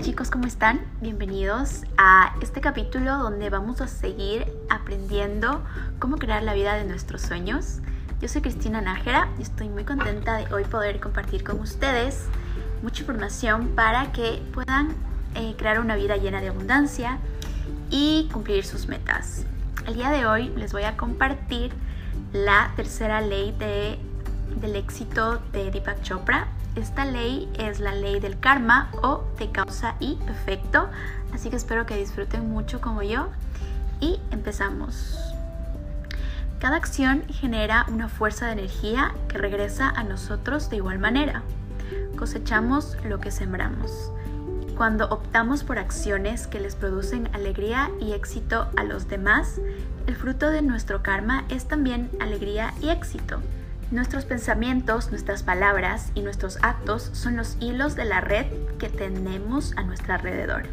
Chicos, ¿cómo están? Bienvenidos a este capítulo donde vamos a seguir aprendiendo cómo crear la vida de nuestros sueños. Yo soy Cristina Nájera y estoy muy contenta de hoy poder compartir con ustedes mucha información para que puedan eh, crear una vida llena de abundancia y cumplir sus metas. El día de hoy les voy a compartir la tercera ley de, del éxito de Deepak Chopra esta ley es la ley del karma o de causa y efecto, así que espero que disfruten mucho como yo y empezamos. Cada acción genera una fuerza de energía que regresa a nosotros de igual manera. Cosechamos lo que sembramos. Cuando optamos por acciones que les producen alegría y éxito a los demás, el fruto de nuestro karma es también alegría y éxito. Nuestros pensamientos, nuestras palabras y nuestros actos son los hilos de la red que tenemos a nuestro alrededor.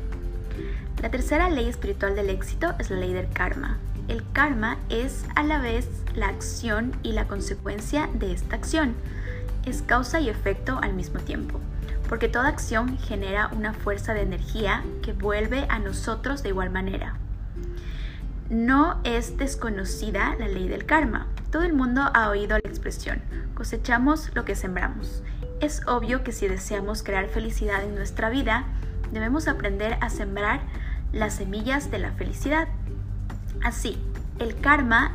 La tercera ley espiritual del éxito es la ley del karma. El karma es a la vez la acción y la consecuencia de esta acción. Es causa y efecto al mismo tiempo, porque toda acción genera una fuerza de energía que vuelve a nosotros de igual manera. No es desconocida la ley del karma. Todo el mundo ha oído la expresión, cosechamos lo que sembramos. Es obvio que si deseamos crear felicidad en nuestra vida, debemos aprender a sembrar las semillas de la felicidad. Así, el karma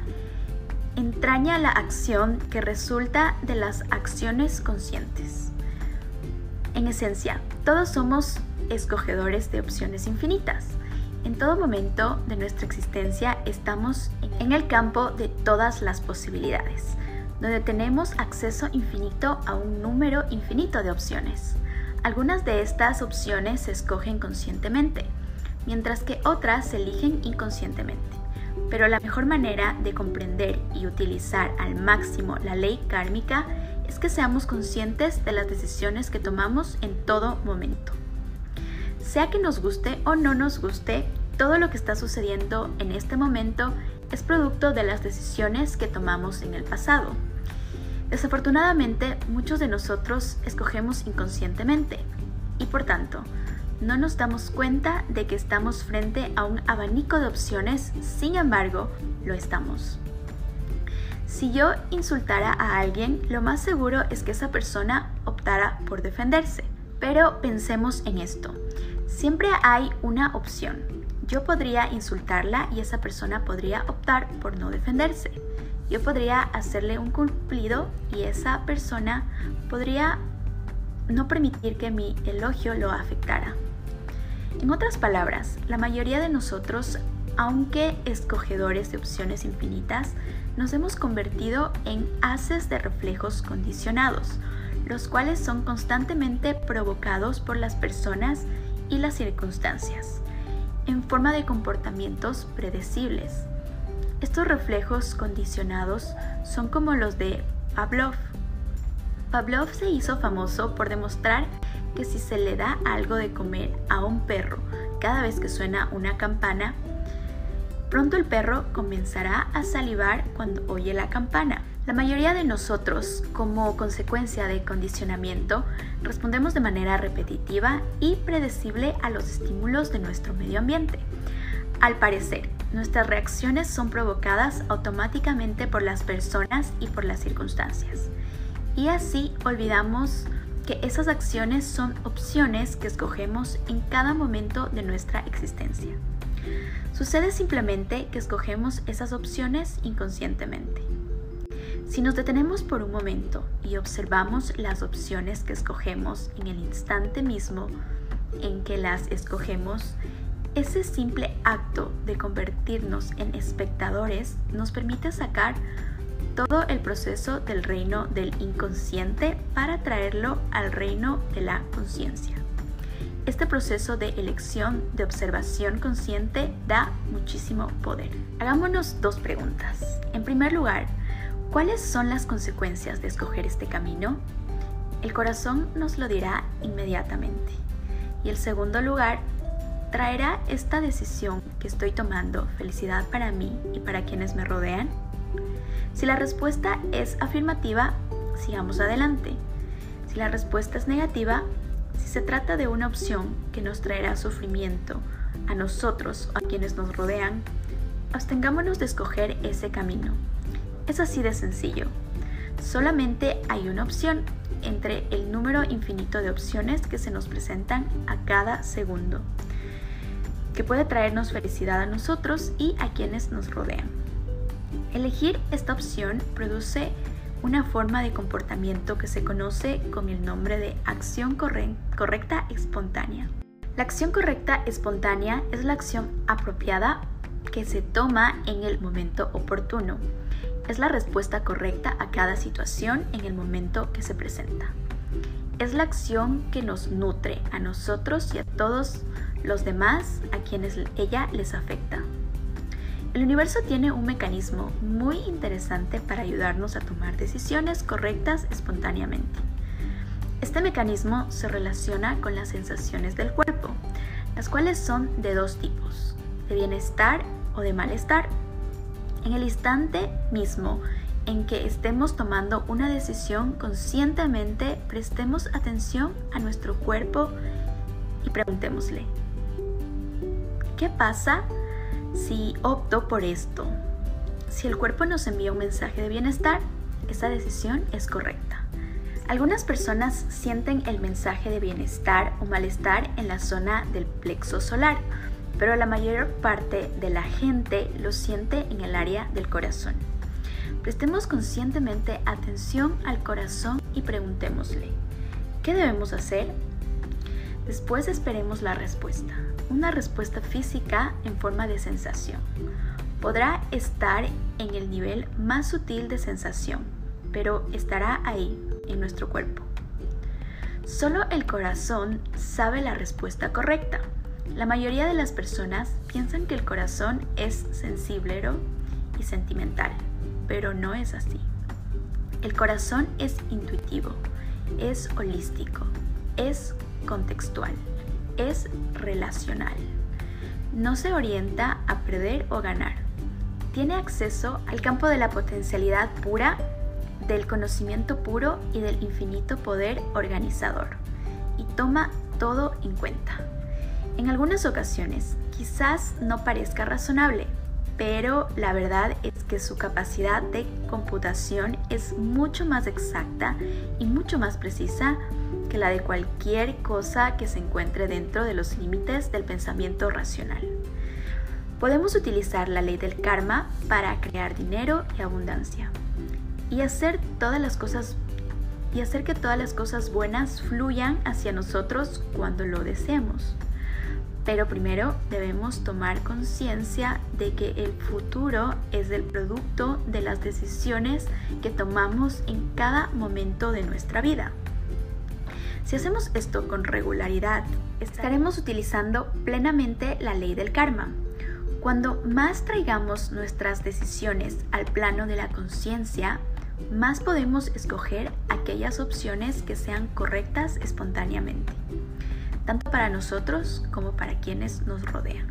entraña la acción que resulta de las acciones conscientes. En esencia, todos somos escogedores de opciones infinitas. En todo momento de nuestra existencia estamos en el campo de todas las posibilidades, donde tenemos acceso infinito a un número infinito de opciones. Algunas de estas opciones se escogen conscientemente, mientras que otras se eligen inconscientemente. Pero la mejor manera de comprender y utilizar al máximo la ley kármica es que seamos conscientes de las decisiones que tomamos en todo momento. Sea que nos guste o no nos guste, todo lo que está sucediendo en este momento es producto de las decisiones que tomamos en el pasado. Desafortunadamente, muchos de nosotros escogemos inconscientemente y por tanto, no nos damos cuenta de que estamos frente a un abanico de opciones, sin embargo, lo estamos. Si yo insultara a alguien, lo más seguro es que esa persona optara por defenderse. Pero pensemos en esto. Siempre hay una opción. Yo podría insultarla y esa persona podría optar por no defenderse. Yo podría hacerle un cumplido y esa persona podría no permitir que mi elogio lo afectara. En otras palabras, la mayoría de nosotros, aunque escogedores de opciones infinitas, nos hemos convertido en haces de reflejos condicionados, los cuales son constantemente provocados por las personas y las circunstancias, en forma de comportamientos predecibles. Estos reflejos condicionados son como los de Pavlov. Pavlov se hizo famoso por demostrar que si se le da algo de comer a un perro cada vez que suena una campana, pronto el perro comenzará a salivar cuando oye la campana. La mayoría de nosotros, como consecuencia de condicionamiento, respondemos de manera repetitiva y predecible a los estímulos de nuestro medio ambiente. Al parecer, nuestras reacciones son provocadas automáticamente por las personas y por las circunstancias. Y así olvidamos que esas acciones son opciones que escogemos en cada momento de nuestra existencia. Sucede simplemente que escogemos esas opciones inconscientemente. Si nos detenemos por un momento y observamos las opciones que escogemos en el instante mismo en que las escogemos, ese simple acto de convertirnos en espectadores nos permite sacar todo el proceso del reino del inconsciente para traerlo al reino de la conciencia. Este proceso de elección de observación consciente da muchísimo poder. Hagámonos dos preguntas. En primer lugar, ¿Cuáles son las consecuencias de escoger este camino? El corazón nos lo dirá inmediatamente. Y el segundo lugar, ¿traerá esta decisión que estoy tomando felicidad para mí y para quienes me rodean? Si la respuesta es afirmativa, sigamos adelante. Si la respuesta es negativa, Si se trata de una opción que nos traerá sufrimiento a nosotros o a quienes nos rodean, abstengámonos de escoger ese camino. Es así de sencillo. Solamente hay una opción entre el número infinito de opciones que se nos presentan a cada segundo, que puede traernos felicidad a nosotros y a quienes nos rodean. Elegir esta opción produce una forma de comportamiento que se conoce con el nombre de acción correcta espontánea. La acción correcta espontánea es la acción apropiada que se toma en el momento oportuno. Es la respuesta correcta a cada situación en el momento que se presenta. Es la acción que nos nutre a nosotros y a todos los demás a quienes ella les afecta. El universo tiene un mecanismo muy interesante para ayudarnos a tomar decisiones correctas espontáneamente. Este mecanismo se relaciona con las sensaciones del cuerpo, las cuales son de dos tipos, de bienestar o de malestar. En el instante mismo en que estemos tomando una decisión conscientemente, prestemos atención a nuestro cuerpo y preguntémosle, ¿qué pasa si opto por esto? Si el cuerpo nos envía un mensaje de bienestar, esa decisión es correcta. Algunas personas sienten el mensaje de bienestar o malestar en la zona del plexo solar, pero la mayor parte de la gente lo siente en el área del corazón. Prestemos conscientemente atención al corazón y preguntémosle, ¿qué debemos hacer? Después esperemos la respuesta, una respuesta física en forma de sensación. Podrá estar en el nivel más sutil de sensación, pero estará ahí, en nuestro cuerpo. Solo el corazón sabe la respuesta correcta. La mayoría de las personas piensan que el corazón es sensible y sentimental, pero no es así. El corazón es intuitivo, es holístico, es contextual, es relacional. No se orienta a perder o ganar. Tiene acceso al campo de la potencialidad pura del conocimiento puro y del infinito poder organizador, y toma todo en cuenta. En algunas ocasiones quizás no parezca razonable, pero la verdad es que su capacidad de computación es mucho más exacta y mucho más precisa que la de cualquier cosa que se encuentre dentro de los límites del pensamiento racional. Podemos utilizar la ley del karma para crear dinero y abundancia y hacer todas las cosas y hacer que todas las cosas buenas fluyan hacia nosotros cuando lo deseemos. Pero primero debemos tomar conciencia de que el futuro es el producto de las decisiones que tomamos en cada momento de nuestra vida. Si hacemos esto con regularidad, estaremos utilizando plenamente la ley del karma. Cuando más traigamos nuestras decisiones al plano de la conciencia, más podemos escoger aquellas opciones que sean correctas espontáneamente, tanto para nosotros como para quienes nos rodean.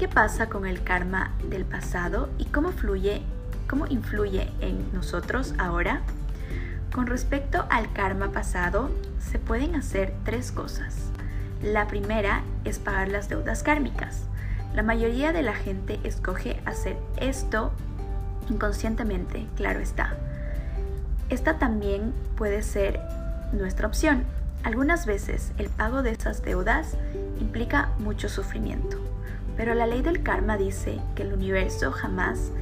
¿Qué pasa con el karma del pasado y cómo fluye, cómo influye en nosotros ahora? Con respecto al karma pasado, se pueden hacer tres cosas. La primera es pagar las deudas kármicas. La mayoría de la gente escoge hacer esto inconscientemente, claro está. Esta también puede ser nuestra opción. Algunas veces el pago de esas deudas implica mucho sufrimiento, pero la ley del karma dice que el universo jamás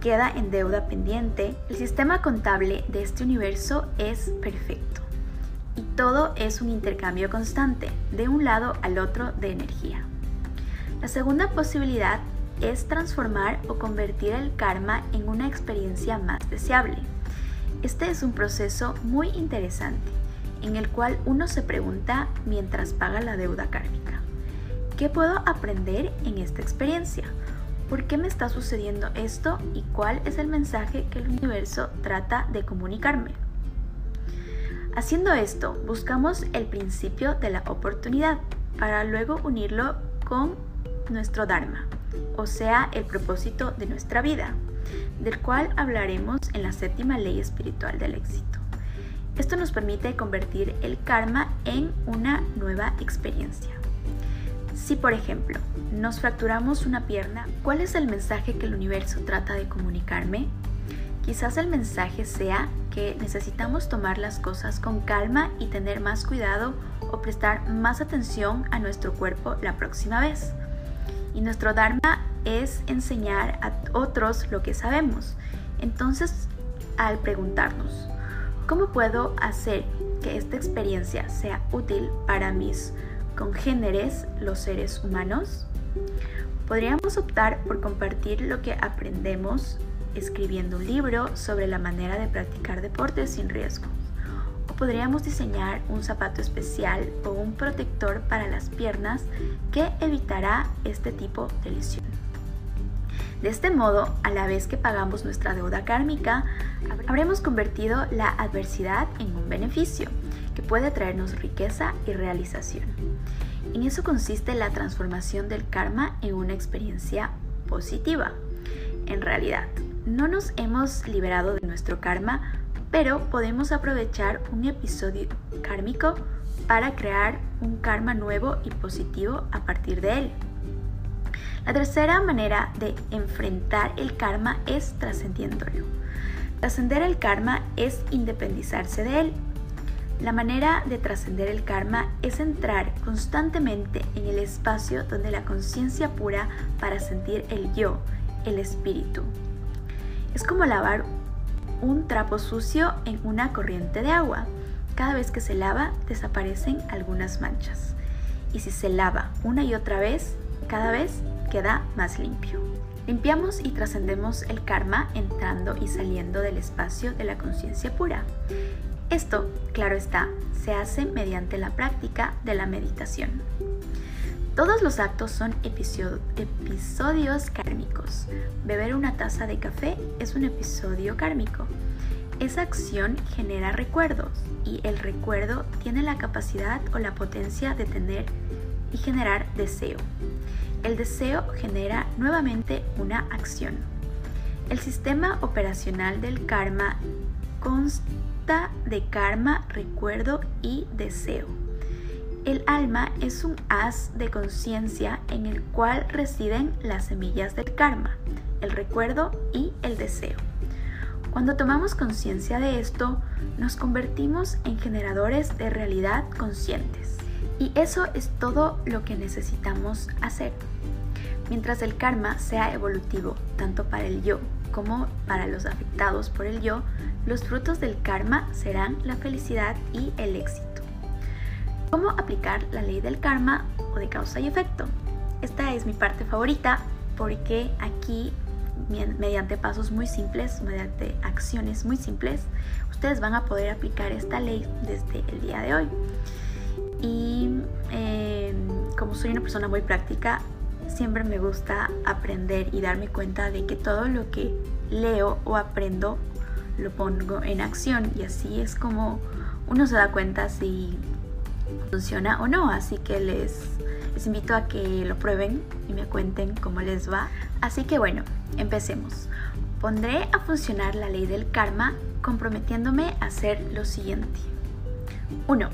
queda en deuda pendiente. El sistema contable de este universo es perfecto y todo es un intercambio constante de un lado al otro de energía. La segunda posibilidad es transformar o convertir el karma en una experiencia más deseable. Este es un proceso muy interesante en el cual uno se pregunta mientras paga la deuda kármica. ¿Qué puedo aprender en esta experiencia? ¿Por qué me está sucediendo esto y cuál es el mensaje que el universo trata de comunicarme? Haciendo esto, buscamos el principio de la oportunidad para luego unirlo con nuestro Dharma, o sea, el propósito de nuestra vida, del cual hablaremos en la séptima ley espiritual del éxito. Esto nos permite convertir el karma en una nueva experiencia. Si por ejemplo nos fracturamos una pierna, ¿cuál es el mensaje que el universo trata de comunicarme? Quizás el mensaje sea que necesitamos tomar las cosas con calma y tener más cuidado o prestar más atención a nuestro cuerpo la próxima vez. Y nuestro Dharma es enseñar a otros lo que sabemos. Entonces, al preguntarnos, ¿cómo puedo hacer que esta experiencia sea útil para mis congéneres, los seres humanos? Podríamos optar por compartir lo que aprendemos escribiendo un libro sobre la manera de practicar deportes sin riesgo. O podríamos diseñar un zapato especial o un protector para las piernas que evitará este tipo de lesión. De este modo, a la vez que pagamos nuestra deuda kármica, habremos convertido la adversidad en un beneficio que puede traernos riqueza y realización. En eso consiste la transformación del karma en una experiencia positiva. En realidad, no nos hemos liberado de nuestro karma, pero podemos aprovechar un episodio kármico para crear un karma nuevo y positivo a partir de él. La tercera manera de enfrentar el karma es trascendiéndolo. Trascender el karma es independizarse de él. La manera de trascender el karma es entrar constantemente en el espacio donde la conciencia pura para sentir el yo, el espíritu, es como lavar un trapo sucio en una corriente de agua. Cada vez que se lava desaparecen algunas manchas. Y si se lava una y otra vez, cada vez queda más limpio. Limpiamos y trascendemos el karma entrando y saliendo del espacio de la conciencia pura. Esto, claro está, se hace mediante la práctica de la meditación. Todos los actos son episodios kármicos. Beber una taza de café es un episodio kármico. Esa acción genera recuerdos y el recuerdo tiene la capacidad o la potencia de tener y generar deseo. El deseo genera nuevamente una acción. El sistema operacional del karma consta de karma, recuerdo y deseo. El alma es un haz de conciencia en el cual residen las semillas del karma, el recuerdo y el deseo. Cuando tomamos conciencia de esto, nos convertimos en generadores de realidad conscientes. Y eso es todo lo que necesitamos hacer. Mientras el karma sea evolutivo, tanto para el yo como para los afectados por el yo, los frutos del karma serán la felicidad y el éxito. ¿Cómo aplicar la ley del karma o de causa y efecto? Esta es mi parte favorita porque aquí, mediante pasos muy simples, mediante acciones muy simples, ustedes van a poder aplicar esta ley desde el día de hoy. Y em, como soy una persona muy práctica, siempre me gusta aprender y darme cuenta de que todo lo que leo o aprendo lo pongo en acción y así es como uno se da cuenta si funciona o no, así que les, invito a que lo prueben y me cuenten cómo les va. Así que bueno, empecemos. Pondré a funcionar la ley del karma comprometiéndome a hacer lo siguiente. 1.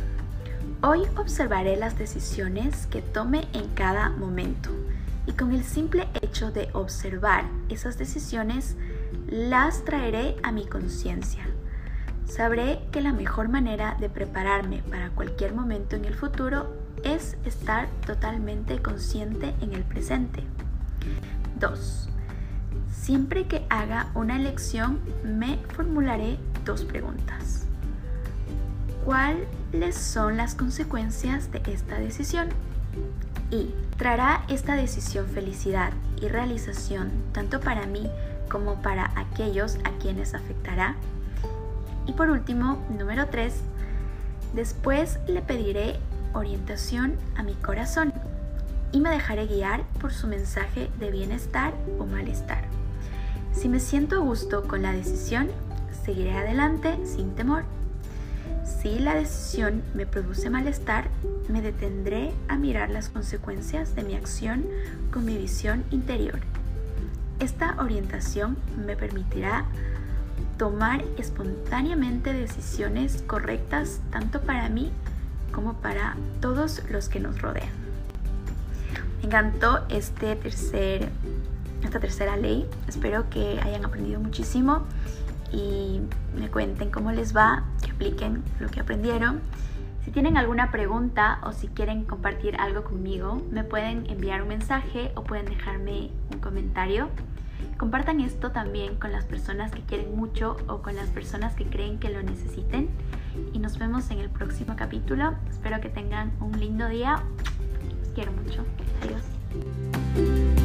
Hoy observaré las decisiones que tome en cada momento y con el simple hecho de observar esas decisiones las traeré a mi conciencia Sabré que la mejor manera de prepararme para cualquier momento en el futuro es estar totalmente consciente en el presente. 2. Siempre que haga una elección me formularé dos preguntas. ¿Cuáles son las consecuencias de esta decisión? Y ¿traerá esta decisión felicidad y realización tanto para mí como para aquellos a quienes afectará? Y por último, número 3, después le pediré orientación a mi corazón y me dejaré guiar por su mensaje de bienestar o malestar. Si me siento a gusto con la decisión, seguiré adelante sin temor. Si la decisión me produce malestar, me detendré a mirar las consecuencias de mi acción con mi visión interior. Esta orientación me permitirá tomar espontáneamente decisiones correctas tanto para mí como para todos los que nos rodean. Me encantó este esta tercera ley. Espero que hayan aprendido muchísimo y me cuenten cómo les va, que apliquen lo que aprendieron. Si tienen alguna pregunta o si quieren compartir algo conmigo, me pueden enviar un mensaje o pueden dejarme un comentario. Compartan esto también con las personas que quieren mucho o con las personas que creen que lo necesiten. Y nos vemos en el próximo capítulo. Espero que tengan un lindo día. Los quiero mucho. Adiós.